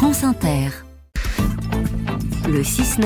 France Inter. Le 6-9.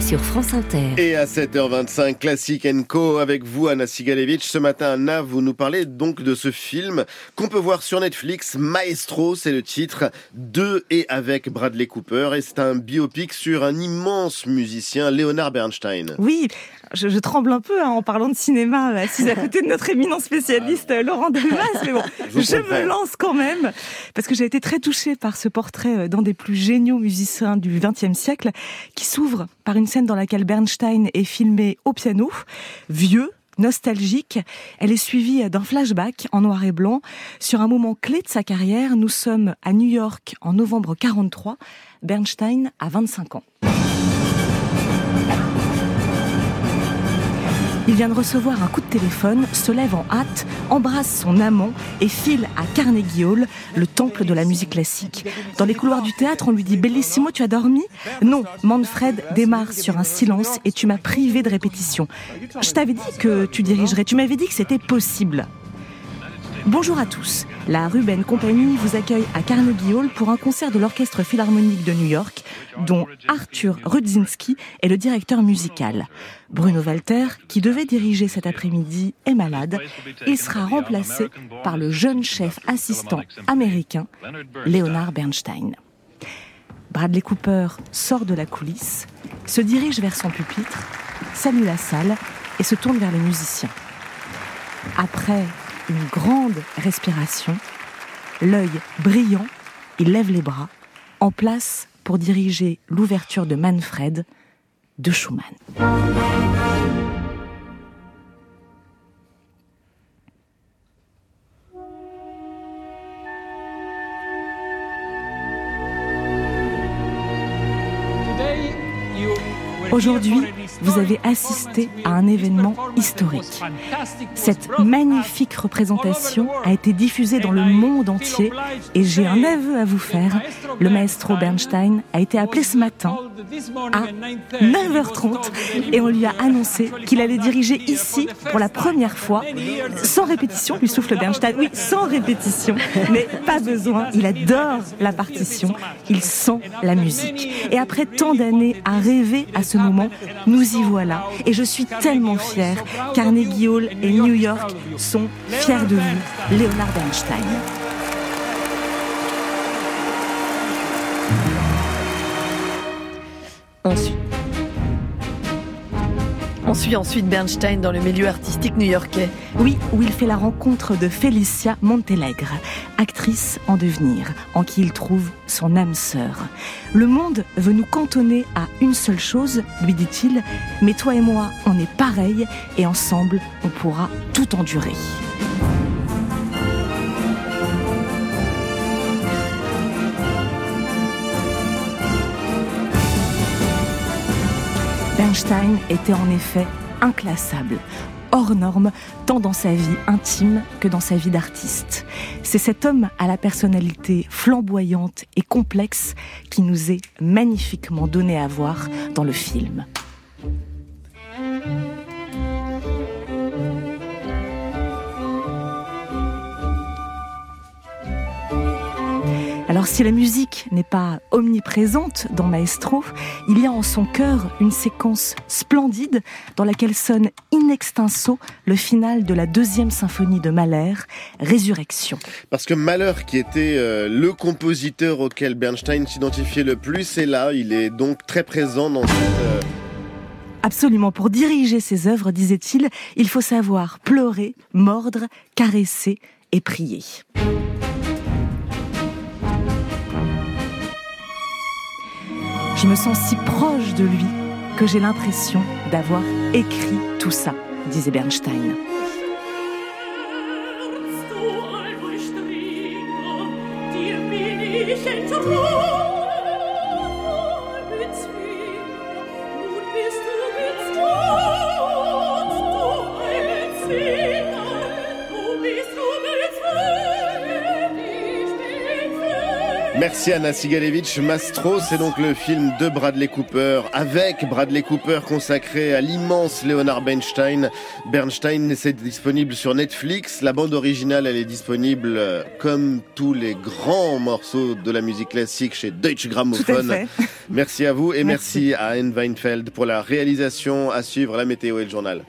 Sur France Inter. Et à 7h25, Classique Co avec vous, Anna Sigalevich. Ce matin, Anna, vous nous parlez donc de ce film qu'on peut voir sur Netflix. Maestro, c'est le titre, de et avec Bradley Cooper. Et c'est un biopic sur un immense musicien, Leonard Bernstein. Oui, je, tremble un peu hein, en parlant de cinéma, assise à côté de notre éminent spécialiste euh, Laurent Delmas, mais bon, je, je me lance quand même, parce que j'ai été très touchée par ce portrait euh, d'un des plus géniaux musiciens du XXe siècle, qui s'ouvre par une scène dans laquelle Bernstein est filmé au piano, vieux, nostalgique. Elle est suivie d'un flashback en noir et blanc sur un moment clé de sa carrière. Nous sommes à New York en novembre 43. Bernstein a 25 ans. Il vient de recevoir un coup de téléphone, se lève en hâte, embrasse son amant et file à Carnegie Hall, le temple de la musique classique. Dans les couloirs du théâtre, on lui dit Bellissimo, tu as dormi? Non, Manfred démarre sur un silence et tu m'as privé de répétition. Je t'avais dit que tu dirigerais, tu m'avais dit que c'était possible. Bonjour à tous. La Ruben Company vous accueille à Carnegie Hall pour un concert de l'Orchestre Philharmonique de New York, dont Arthur Rudzinski est le directeur musical. Bruno Walter, qui devait diriger cet après-midi, est malade. Il sera remplacé par le jeune chef assistant américain, Leonard Bernstein. Bradley Cooper sort de la coulisse, se dirige vers son pupitre, salue la salle et se tourne vers les musiciens. Après une grande respiration, l'œil brillant, il lève les bras, en place pour diriger l'ouverture de Manfred de Schumann. Aujourd'hui, vous avez assisté à un événement historique. Cette magnifique représentation a été diffusée dans le monde entier et j'ai un aveu à vous faire. Le maestro Bernstein a été appelé ce matin à 9h30 et on lui a annoncé qu'il allait diriger ici pour la première fois, sans répétition, lui souffle Bernstein, oui, sans répétition, mais pas besoin, il adore la partition, il sent la musique. Et après tant d'années à rêver à ce moment, nous y voilà. Et je suis tellement fière. Carnegie Hall et New York sont fiers de vous, Leonard Bernstein. Ensuite. On suit ensuite Bernstein dans le milieu artistique new-yorkais. Oui, où il fait la rencontre de Felicia Montelegre, actrice en devenir, en qui il trouve son âme sœur. Le monde veut nous cantonner à une seule chose, lui dit-il, mais toi et moi, on est pareils et ensemble, on pourra tout endurer. Einstein était en effet inclassable, hors norme, tant dans sa vie intime que dans sa vie d'artiste. C'est cet homme à la personnalité flamboyante et complexe qui nous est magnifiquement donné à voir dans le film. Alors si la musique n'est pas omniprésente dans Maestro, il y a en son cœur une séquence splendide dans laquelle sonne in extenso le final de la deuxième symphonie de Mahler, Résurrection. Parce que Mahler, qui était euh, le compositeur auquel Bernstein s'identifiait le plus, est là, il est donc très présent dans cette... Euh, Absolument, pour diriger ses œuvres, disait-il, il faut savoir pleurer, mordre, caresser et prier. Je me sens si proche de lui que j'ai l'impression d'avoir écrit tout ça, disait Bernstein. Merci Anna Sigalevich. Mastro, c'est donc le film de Bradley Cooper, avec Bradley Cooper consacré à l'immense Leonard Bernstein. Bernstein, c'est disponible sur Netflix. La bande originale, elle est disponible euh, comme tous les grands morceaux de la musique classique chez Deutsche Grammophon. Merci à vous et merci, merci à Anne Weinfeld pour la réalisation. À suivre la météo et le journal.